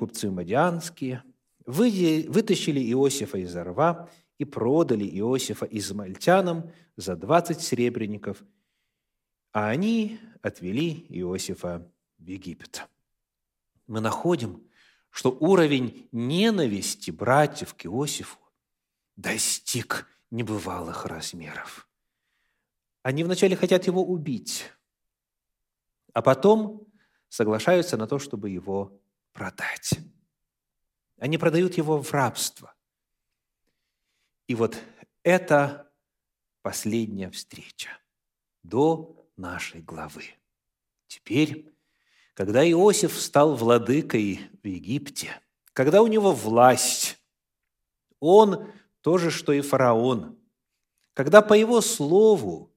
купцы мадианские, вытащили Иосифа из рва и продали Иосифа измальтянам за двадцать серебряников, а они отвели Иосифа в Египет. Мы находим, что уровень ненависти братьев к Иосифу достиг небывалых размеров. Они вначале хотят его убить, а потом соглашаются на то, чтобы его продать. Они продают его в рабство. И вот это последняя встреча до нашей главы. Теперь, когда Иосиф стал владыкой в Египте, когда у него власть, он то же, что и фараон, когда по его слову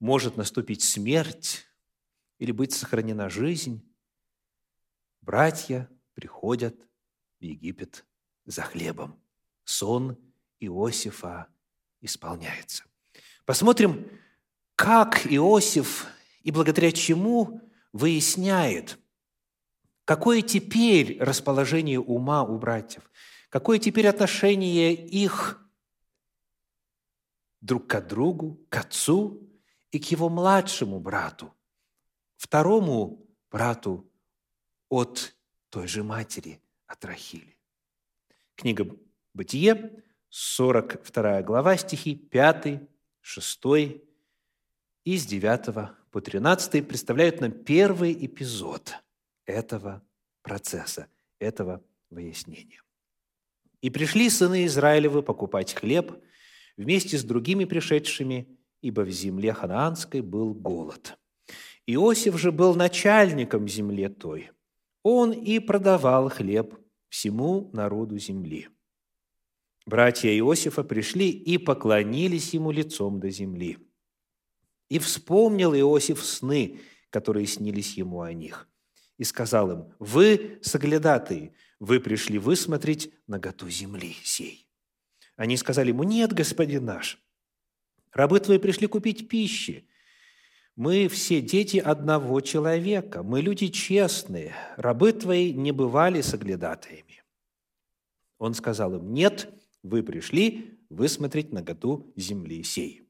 может наступить смерть или быть сохранена жизнь, братья приходят в Египет за хлебом. Сон Иосифа исполняется. Посмотрим, как Иосиф и благодаря чему выясняет, какое теперь расположение ума у братьев, какое теперь отношение их друг к другу, к отцу и к его младшему брату, второму брату от той же матери, от Рахили. Книга «Бытие», 42 глава, стихи 5, 6 и с 9 по 13 представляют нам первый эпизод этого процесса, этого выяснения. «И пришли сыны Израилевы покупать хлеб вместе с другими пришедшими, ибо в земле ханаанской был голод. Иосиф же был начальником земле той. Он и продавал хлеб всему народу земли. Братья Иосифа пришли и поклонились ему лицом до земли – и вспомнил Иосиф сны, которые снились ему о них. И сказал им, вы соглядатые, вы пришли высмотреть наготу земли сей. Они сказали ему, нет, господин наш, рабы твои пришли купить пищи. Мы все дети одного человека, мы люди честные, рабы твои не бывали соглядатаями. Он сказал им, нет, вы пришли высмотреть наготу земли сей.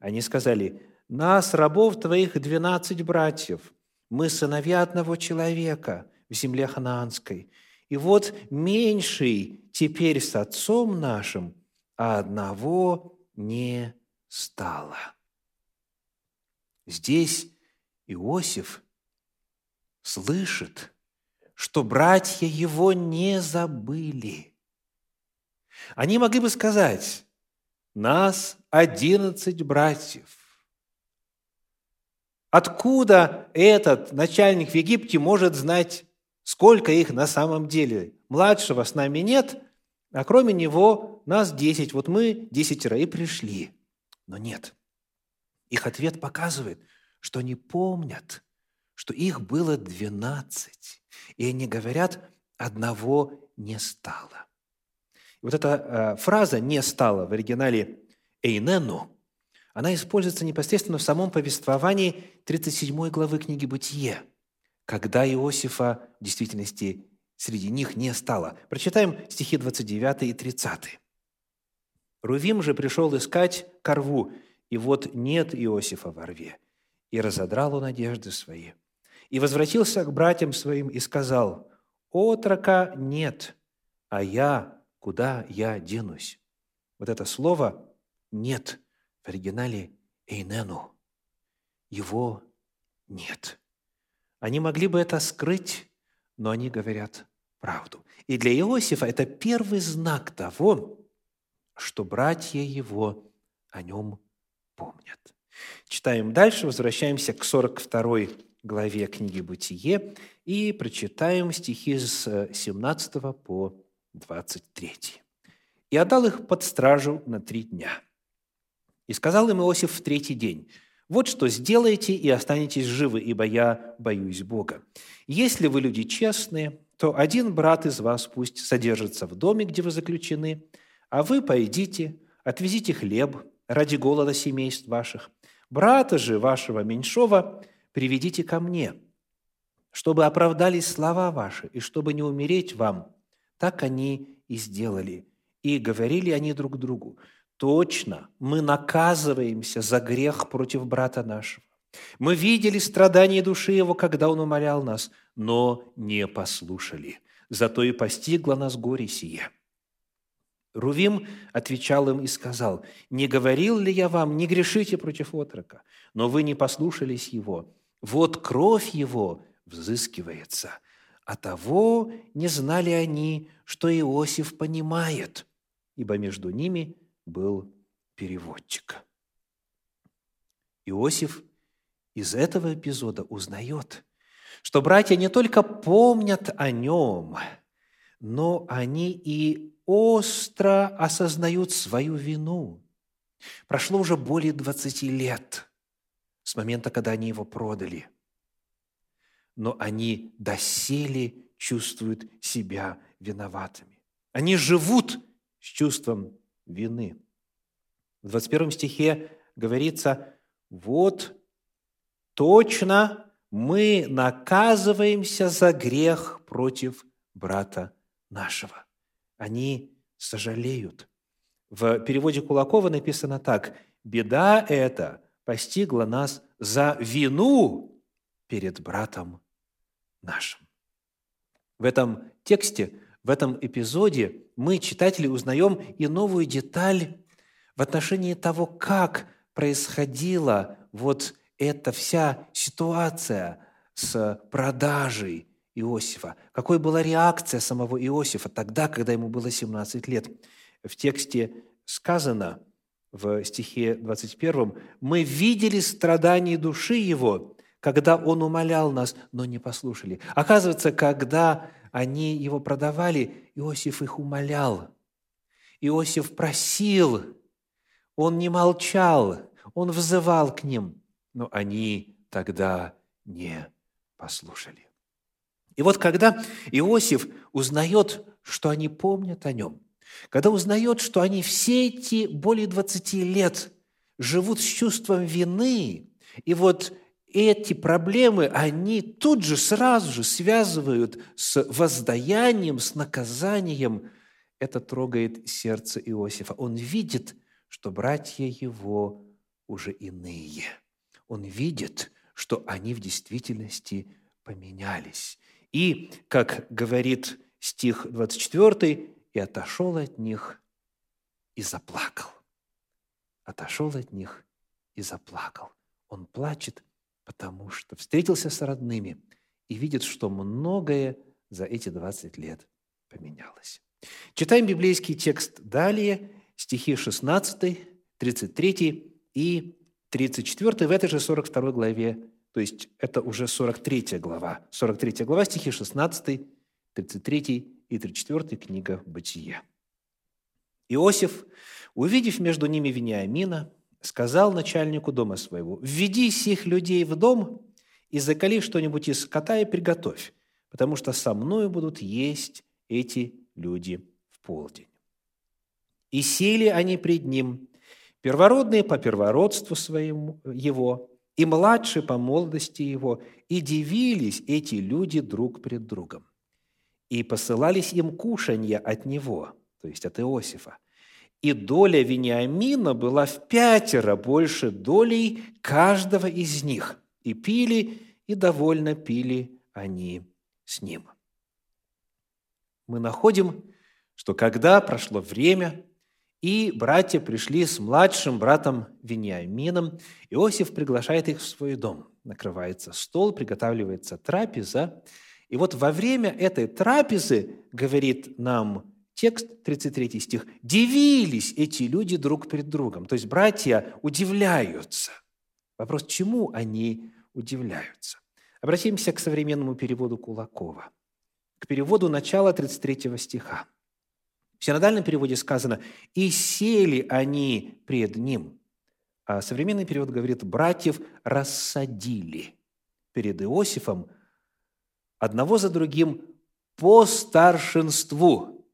Они сказали, нас, рабов твоих, двенадцать братьев. Мы сыновья одного человека в земле ханаанской. И вот меньший теперь с отцом нашим, а одного не стало. Здесь Иосиф слышит, что братья его не забыли. Они могли бы сказать, нас одиннадцать братьев, Откуда этот начальник в Египте может знать, сколько их на самом деле? Младшего с нами нет, а кроме него нас десять. Вот мы десятеро и пришли. Но нет. Их ответ показывает, что они помнят, что их было двенадцать. И они говорят, одного не стало. И вот эта э, фраза «не стало» в оригинале «эйнену» она используется непосредственно в самом повествовании 37 главы книги «Бытие», когда Иосифа в действительности среди них не стало. Прочитаем стихи 29 и 30. «Рувим же пришел искать корву, и вот нет Иосифа во рве. И разодрал он одежды свои. И возвратился к братьям своим и сказал, «Отрока нет, а я, куда я денусь?» Вот это слово «нет» В оригинале «эйнену». Его нет. Они могли бы это скрыть, но они говорят правду. И для Иосифа это первый знак того, что братья его о нем помнят. Читаем дальше, возвращаемся к 42 главе книги «Бытие» и прочитаем стихи с 17 по 23. «И отдал их под стражу на три дня, и сказал им Иосиф в третий день, «Вот что сделайте и останетесь живы, ибо я боюсь Бога. Если вы люди честные, то один брат из вас пусть содержится в доме, где вы заключены, а вы пойдите, отвезите хлеб ради голода семейств ваших. Брата же вашего меньшого приведите ко мне, чтобы оправдались слова ваши, и чтобы не умереть вам. Так они и сделали. И говорили они друг другу, точно мы наказываемся за грех против брата нашего. Мы видели страдания души его, когда он умолял нас, но не послушали. Зато и постигло нас горе сие. Рувим отвечал им и сказал, «Не говорил ли я вам, не грешите против отрока, но вы не послушались его. Вот кровь его взыскивается, а того не знали они, что Иосиф понимает, ибо между ними был переводчик». Иосиф из этого эпизода узнает, что братья не только помнят о нем, но они и остро осознают свою вину. Прошло уже более 20 лет с момента, когда они его продали. Но они доселе чувствуют себя виноватыми. Они живут с чувством вины. В 21 стихе говорится, вот точно мы наказываемся за грех против брата нашего. Они сожалеют. В переводе Кулакова написано так. «Беда эта постигла нас за вину перед братом нашим». В этом тексте, в этом эпизоде мы, читатели, узнаем и новую деталь в отношении того, как происходила вот эта вся ситуация с продажей Иосифа. Какой была реакция самого Иосифа тогда, когда ему было 17 лет? В тексте сказано в стихе 21, «Мы видели страдания души его, когда он умолял нас, но не послушали». Оказывается, когда они его продавали, Иосиф их умолял. Иосиф просил, он не молчал, он взывал к ним но они тогда не послушали. И вот когда Иосиф узнает, что они помнят о нем, когда узнает, что они все эти более 20 лет живут с чувством вины, и вот эти проблемы они тут же, сразу же связывают с воздаянием, с наказанием, это трогает сердце Иосифа. Он видит, что братья его уже иные – он видит, что они в действительности поменялись. И, как говорит стих 24, «И отошел от них и заплакал». Отошел от них и заплакал. Он плачет, потому что встретился с родными и видит, что многое за эти 20 лет поменялось. Читаем библейский текст далее, стихи 16, 33 и 34 в этой же 42 главе, то есть это уже 43 глава. 43 глава, стихи 16, 33 и 34 книга «Бытие». Иосиф, увидев между ними Вениамина, сказал начальнику дома своего, «Введи сих людей в дом и закали что-нибудь из скота и приготовь, потому что со мною будут есть эти люди в полдень». И сели они пред ним, первородные по первородству своему его, и младшие по молодости его, и дивились эти люди друг пред другом. И посылались им кушанья от него, то есть от Иосифа. И доля Вениамина была в пятеро больше долей каждого из них. И пили, и довольно пили они с ним. Мы находим, что когда прошло время, и братья пришли с младшим братом Вениамином. Иосиф приглашает их в свой дом. Накрывается стол, приготавливается трапеза. И вот во время этой трапезы, говорит нам текст, 33 стих, «дивились эти люди друг перед другом». То есть братья удивляются. Вопрос, чему они удивляются? Обратимся к современному переводу Кулакова, к переводу начала 33 стиха. В синодальном переводе сказано «и сели они пред ним». А современный перевод говорит «братьев рассадили перед Иосифом одного за другим по старшинству».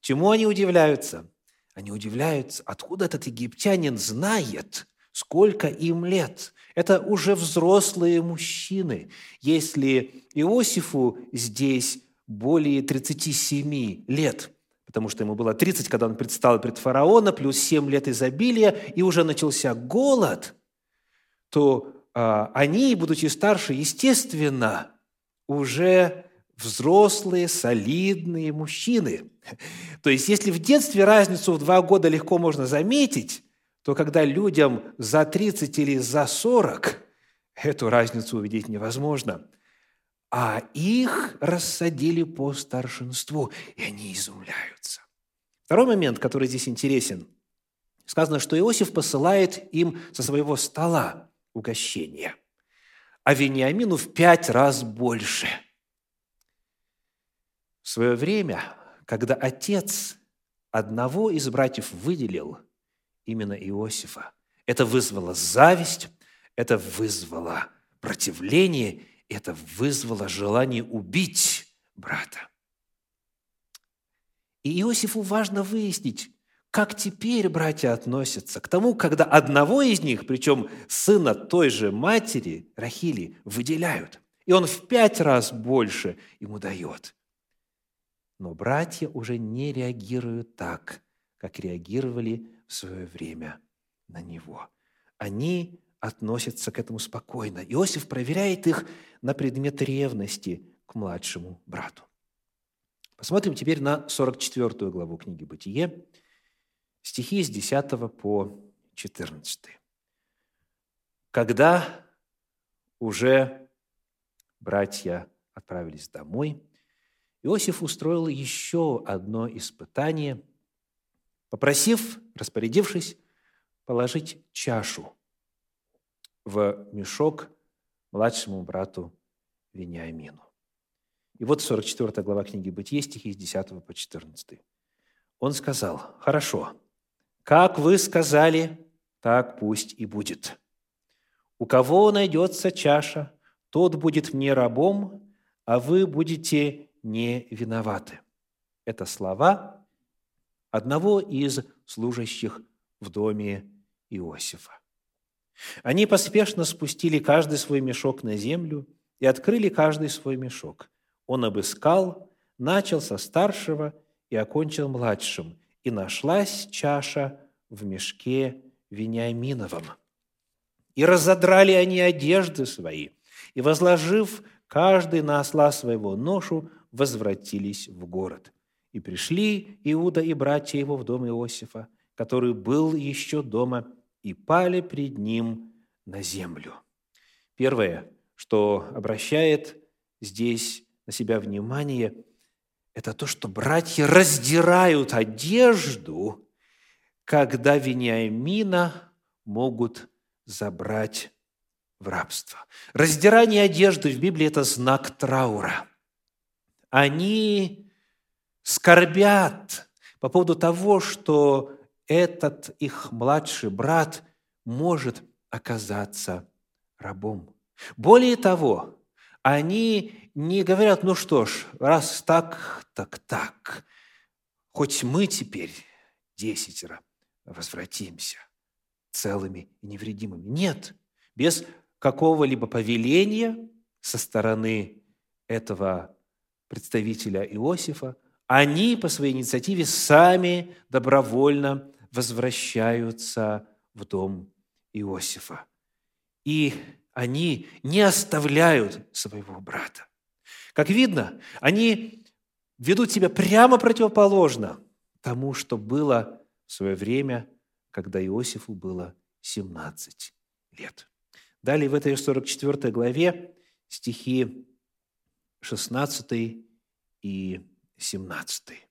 Чему они удивляются? Они удивляются, откуда этот египтянин знает, сколько им лет. Это уже взрослые мужчины. Если Иосифу здесь более 37 лет, потому что ему было 30, когда он предстал пред фараона, плюс 7 лет изобилия, и уже начался голод, то а, они, будучи старше, естественно, уже взрослые, солидные мужчины. То есть, если в детстве разницу в два года легко можно заметить, то когда людям за 30 или за 40, эту разницу увидеть невозможно. А их рассадили по старшинству, и они изумляются. Второй момент, который здесь интересен. Сказано, что Иосиф посылает им со своего стола угощение, а Вениамину в пять раз больше. В свое время, когда отец одного из братьев выделил – именно Иосифа. Это вызвало зависть, это вызвало противление, это вызвало желание убить брата. И Иосифу важно выяснить, как теперь братья относятся к тому, когда одного из них, причем сына той же матери, Рахили, выделяют. И он в пять раз больше ему дает. Но братья уже не реагируют так, как реагировали в свое время на него. Они относятся к этому спокойно. Иосиф проверяет их на предмет ревности к младшему брату. Посмотрим теперь на 44 главу книги «Бытие», стихи с 10 по 14. Когда уже братья отправились домой, Иосиф устроил еще одно испытание – попросив, распорядившись, положить чашу в мешок младшему брату Вениамину. И вот 44 глава книги «Бытие», стихи с 10 по 14. Он сказал, «Хорошо, как вы сказали, так пусть и будет. У кого найдется чаша, тот будет мне рабом, а вы будете не виноваты». Это слова, одного из служащих в доме Иосифа. Они поспешно спустили каждый свой мешок на землю и открыли каждый свой мешок. Он обыскал, начал со старшего и окончил младшим, и нашлась чаша в мешке Вениаминовом. И разодрали они одежды свои, и, возложив каждый на осла своего ношу, возвратились в город – и пришли Иуда и братья его в дом Иосифа, который был еще дома, и пали пред ним на землю. Первое, что обращает здесь на себя внимание, это то, что братья раздирают одежду, когда Вениамина могут забрать в рабство. Раздирание одежды в Библии – это знак траура. Они скорбят по поводу того, что этот их младший брат может оказаться рабом. Более того, они не говорят, ну что ж, раз так, так так, хоть мы теперь десятеро возвратимся целыми и невредимыми. Нет, без какого-либо повеления со стороны этого представителя Иосифа они по своей инициативе сами добровольно возвращаются в дом Иосифа. И они не оставляют своего брата. Как видно, они ведут себя прямо противоположно тому, что было в свое время, когда Иосифу было 17 лет. Далее в этой 44 главе стихи 16 и 17.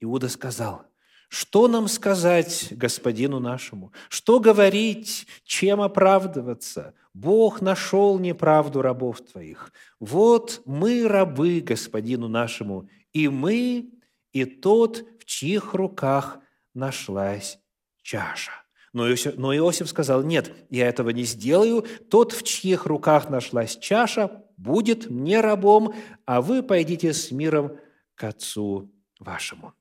Иуда сказал, что нам сказать господину нашему? Что говорить? Чем оправдываться? Бог нашел неправду рабов твоих. Вот мы рабы господину нашему, и мы, и тот, в чьих руках нашлась чаша. Но Иосиф, но Иосиф сказал, нет, я этого не сделаю. Тот, в чьих руках нашлась чаша, будет мне рабом, а вы пойдите с миром к Отцу вашему.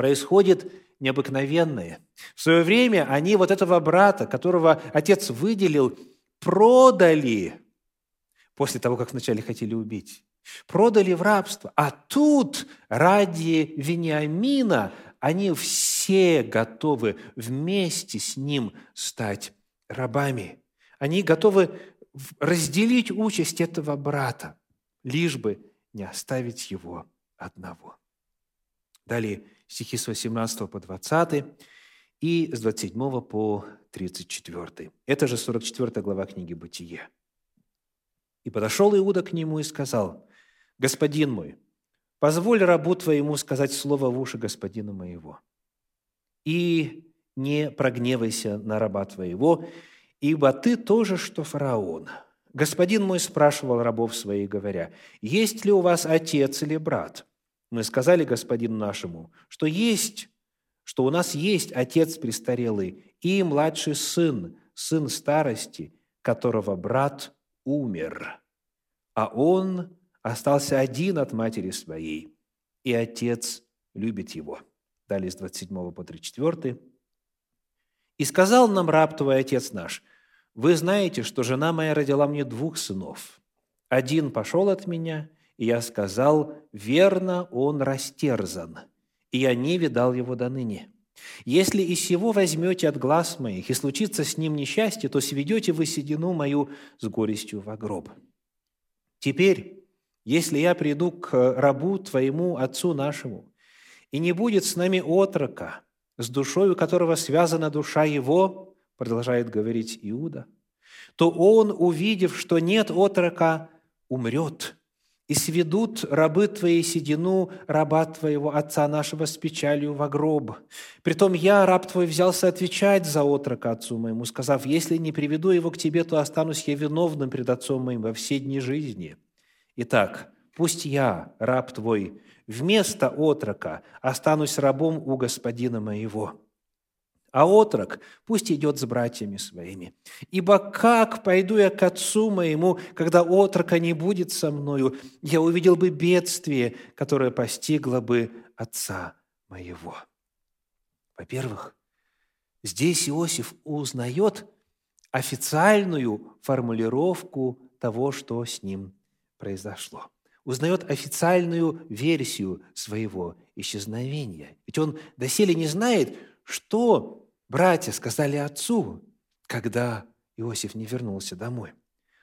Происходит необыкновенное. В свое время они вот этого брата, которого отец выделил, продали после того, как вначале хотели убить. Продали в рабство. А тут ради Вениамина они все готовы вместе с ним стать рабами. Они готовы разделить участь этого брата, лишь бы не оставить его одного. Далее стихи с 18 по 20 и с 27 по 34. Это же 44 глава книги «Бытие». «И подошел Иуда к нему и сказал, «Господин мой, позволь рабу твоему сказать слово в уши господина моего, и не прогневайся на раба твоего, ибо ты тоже, что фараон». Господин мой спрашивал рабов своих, говоря, «Есть ли у вас отец или брат?» Мы сказали господину нашему, что есть, что у нас есть отец престарелый и младший сын, сын старости, которого брат умер, а он остался один от матери своей, и отец любит его. Далее с 27 по 34. «И сказал нам раб твой, отец наш, вы знаете, что жена моя родила мне двух сынов. Один пошел от меня, и я сказал, верно, он растерзан, и я не видал его до ныне. Если и сего возьмете от глаз моих, и случится с ним несчастье, то сведете вы седину мою с горестью в гроб. Теперь, если я приду к рабу твоему, отцу нашему, и не будет с нами отрока, с душою которого связана душа его, продолжает говорить Иуда, то он, увидев, что нет отрока, умрет, и сведут рабы твои седину раба твоего отца нашего с печалью во гроб. Притом я, раб твой, взялся отвечать за отрока отцу моему, сказав, если не приведу его к тебе, то останусь я виновным пред отцом моим во все дни жизни. Итак, пусть я, раб твой, вместо отрока останусь рабом у господина моего» а отрок пусть идет с братьями своими. Ибо как пойду я к отцу моему, когда отрока не будет со мною? Я увидел бы бедствие, которое постигло бы отца моего». Во-первых, здесь Иосиф узнает официальную формулировку того, что с ним произошло. Узнает официальную версию своего исчезновения. Ведь он доселе не знает, что братья сказали отцу, когда Иосиф не вернулся домой?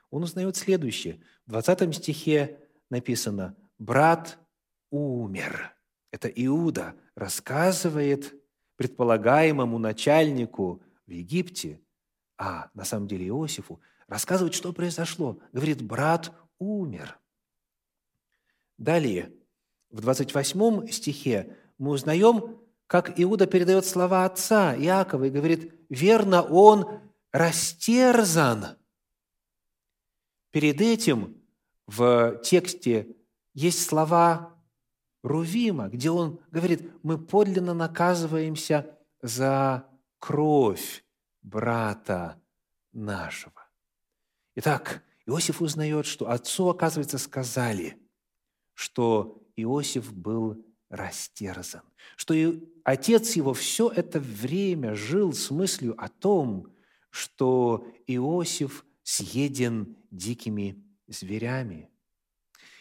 Он узнает следующее. В 20 стихе написано «брат умер». Это Иуда рассказывает предполагаемому начальнику в Египте, а на самом деле Иосифу, рассказывает, что произошло. Говорит, брат умер. Далее, в 28 стихе мы узнаем как Иуда передает слова отца Иакова и говорит, верно, он растерзан. Перед этим в тексте есть слова Рувима, где он говорит, мы подлинно наказываемся за кровь брата нашего. Итак, Иосиф узнает, что отцу, оказывается, сказали, что Иосиф был растерзан. Что отец его все это время жил с мыслью о том, что Иосиф съеден дикими зверями.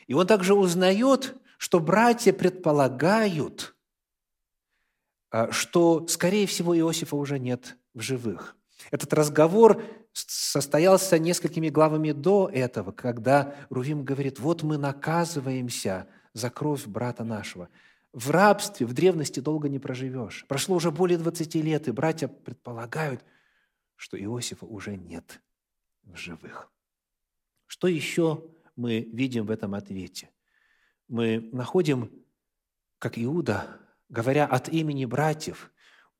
И он также узнает, что братья предполагают, а, что, скорее всего, Иосифа уже нет в живых. Этот разговор состоялся несколькими главами до этого, когда Рувим говорит, вот мы наказываемся за кровь брата нашего в рабстве в древности долго не проживешь. Прошло уже более 20 лет, и братья предполагают, что Иосифа уже нет в живых. Что еще мы видим в этом ответе? Мы находим, как Иуда, говоря от имени братьев,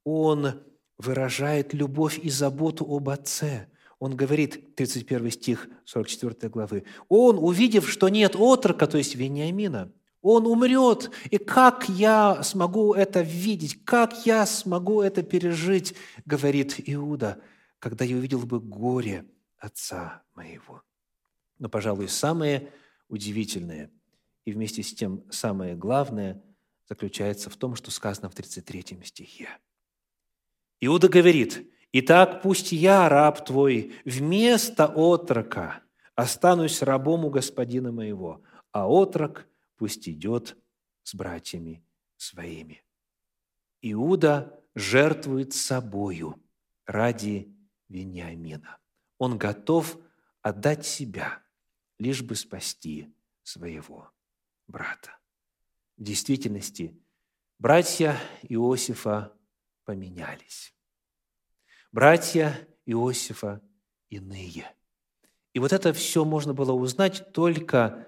он выражает любовь и заботу об отце. Он говорит, 31 стих 44 главы, «Он, увидев, что нет отрока, то есть Вениамина, он умрет. И как я смогу это видеть? Как я смогу это пережить? Говорит Иуда, когда я увидел бы горе отца моего. Но, пожалуй, самое удивительное и вместе с тем самое главное заключается в том, что сказано в 33 стихе. Иуда говорит, «Итак, пусть я, раб твой, вместо отрока останусь рабом у господина моего, а отрок пусть идет с братьями своими». Иуда жертвует собою ради Вениамина. Он готов отдать себя, лишь бы спасти своего брата. В действительности, братья Иосифа поменялись. Братья Иосифа иные. И вот это все можно было узнать только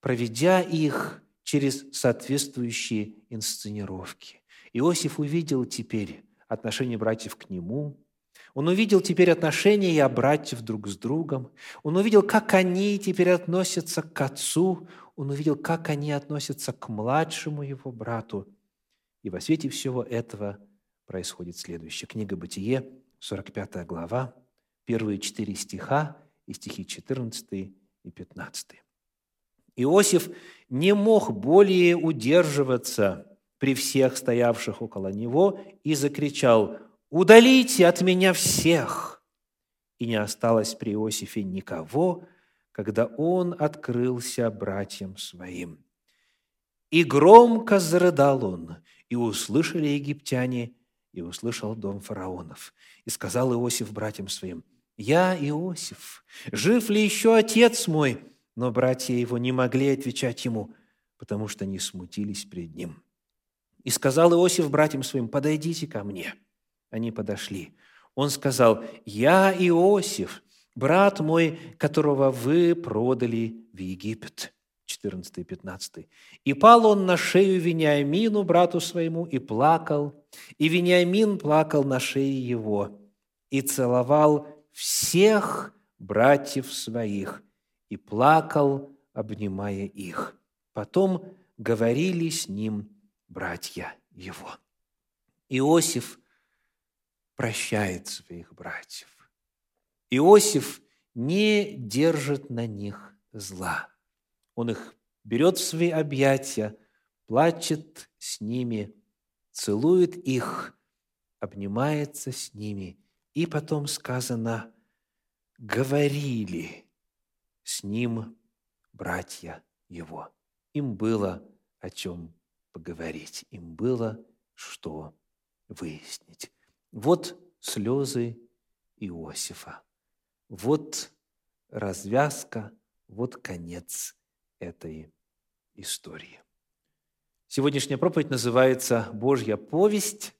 проведя их через соответствующие инсценировки. Иосиф увидел теперь отношение братьев к нему, он увидел теперь отношения братьев друг с другом, он увидел, как они теперь относятся к отцу, он увидел, как они относятся к младшему его брату. И во свете всего этого происходит следующее. Книга «Бытие», 45 глава, первые четыре стиха и стихи 14 и 15. Иосиф не мог более удерживаться при всех стоявших около него и закричал «Удалите от меня всех!» И не осталось при Иосифе никого, когда он открылся братьям своим. И громко зарыдал он, и услышали египтяне, и услышал дом фараонов. И сказал Иосиф братьям своим, «Я Иосиф, жив ли еще отец мой?» Но братья его не могли отвечать ему, потому что не смутились пред ним. И сказал Иосиф братьям своим, «Подойдите ко мне». Они подошли. Он сказал, «Я Иосиф, брат мой, которого вы продали в Египет». 14 и 15. «И пал он на шею Вениамину, брату своему, и плакал, и Вениамин плакал на шее его, и целовал всех братьев своих, и плакал, обнимая их. Потом говорили с ним братья его». Иосиф прощает своих братьев. Иосиф не держит на них зла. Он их берет в свои объятия, плачет с ними, целует их, обнимается с ними. И потом сказано, говорили с ним братья его. Им было о чем поговорить, им было что выяснить. Вот слезы Иосифа. Вот развязка, вот конец этой истории. Сегодняшняя проповедь называется «Божья повесть.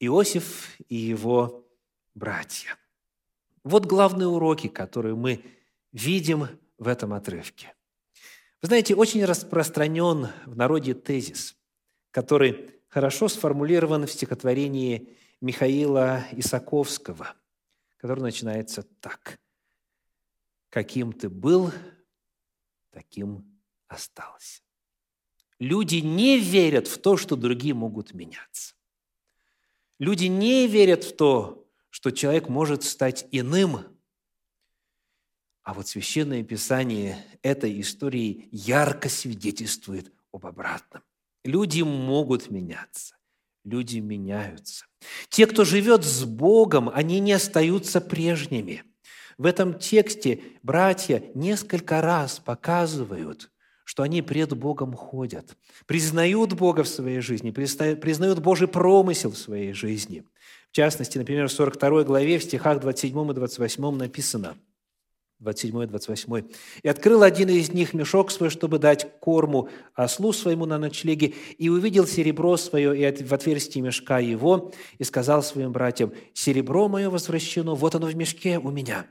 Иосиф и его братья». Вот главные уроки, которые мы видим в этом отрывке. Вы знаете, очень распространен в народе тезис, который хорошо сформулирован в стихотворении Михаила Исаковского, который начинается так. «Каким ты был, таким остался». Люди не верят в то, что другие могут меняться. Люди не верят в то, что человек может стать иным. А вот Священное Писание этой истории ярко свидетельствует об обратном. Люди могут меняться, люди меняются. Те, кто живет с Богом, они не остаются прежними. В этом тексте братья несколько раз показывают, что они пред Богом ходят, признают Бога в своей жизни, признают Божий промысел в своей жизни. В частности, например, в 42 главе, в стихах 27 и 28 написано – 27 28. «И открыл один из них мешок свой, чтобы дать корму ослу своему на ночлеге, и увидел серебро свое и в отверстии мешка его, и сказал своим братьям, «Серебро мое возвращено, вот оно в мешке у меня».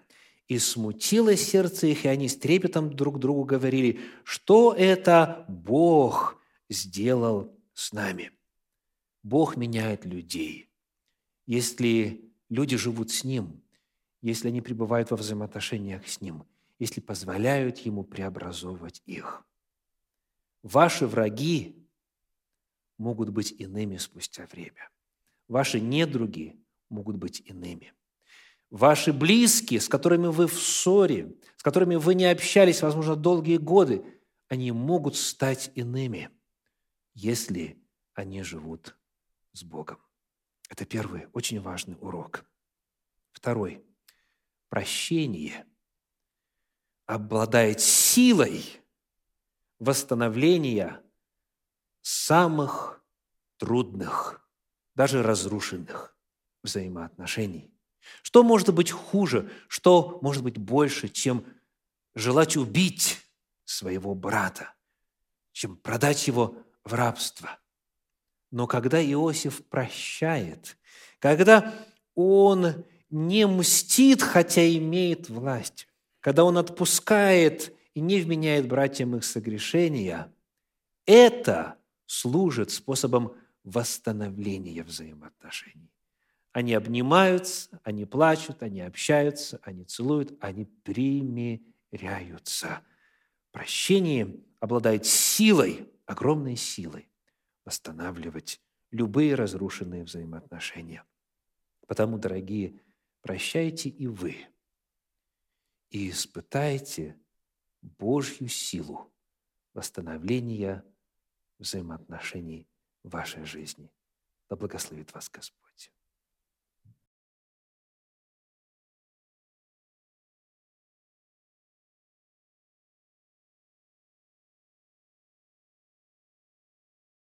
И смутилось сердце их, и они с трепетом друг другу говорили, что это Бог сделал с нами. Бог меняет людей. Если люди живут с Ним – если они пребывают во взаимоотношениях с Ним, если позволяют Ему преобразовывать их. Ваши враги могут быть иными спустя время. Ваши недруги могут быть иными. Ваши близкие, с которыми вы в ссоре, с которыми вы не общались, возможно, долгие годы, они могут стать иными, если они живут с Богом. Это первый очень важный урок. Второй. Прощение обладает силой восстановления самых трудных, даже разрушенных взаимоотношений. Что может быть хуже, что может быть больше, чем желать убить своего брата, чем продать его в рабство. Но когда Иосиф прощает, когда он не мстит, хотя имеет власть, когда он отпускает и не вменяет братьям их согрешения, это служит способом восстановления взаимоотношений. Они обнимаются, они плачут, они общаются, они целуют, они примиряются. Прощение обладает силой, огромной силой восстанавливать любые разрушенные взаимоотношения. Потому, дорогие, прощайте и вы, и испытайте Божью силу восстановления взаимоотношений в вашей жизни. Да благословит вас Господь.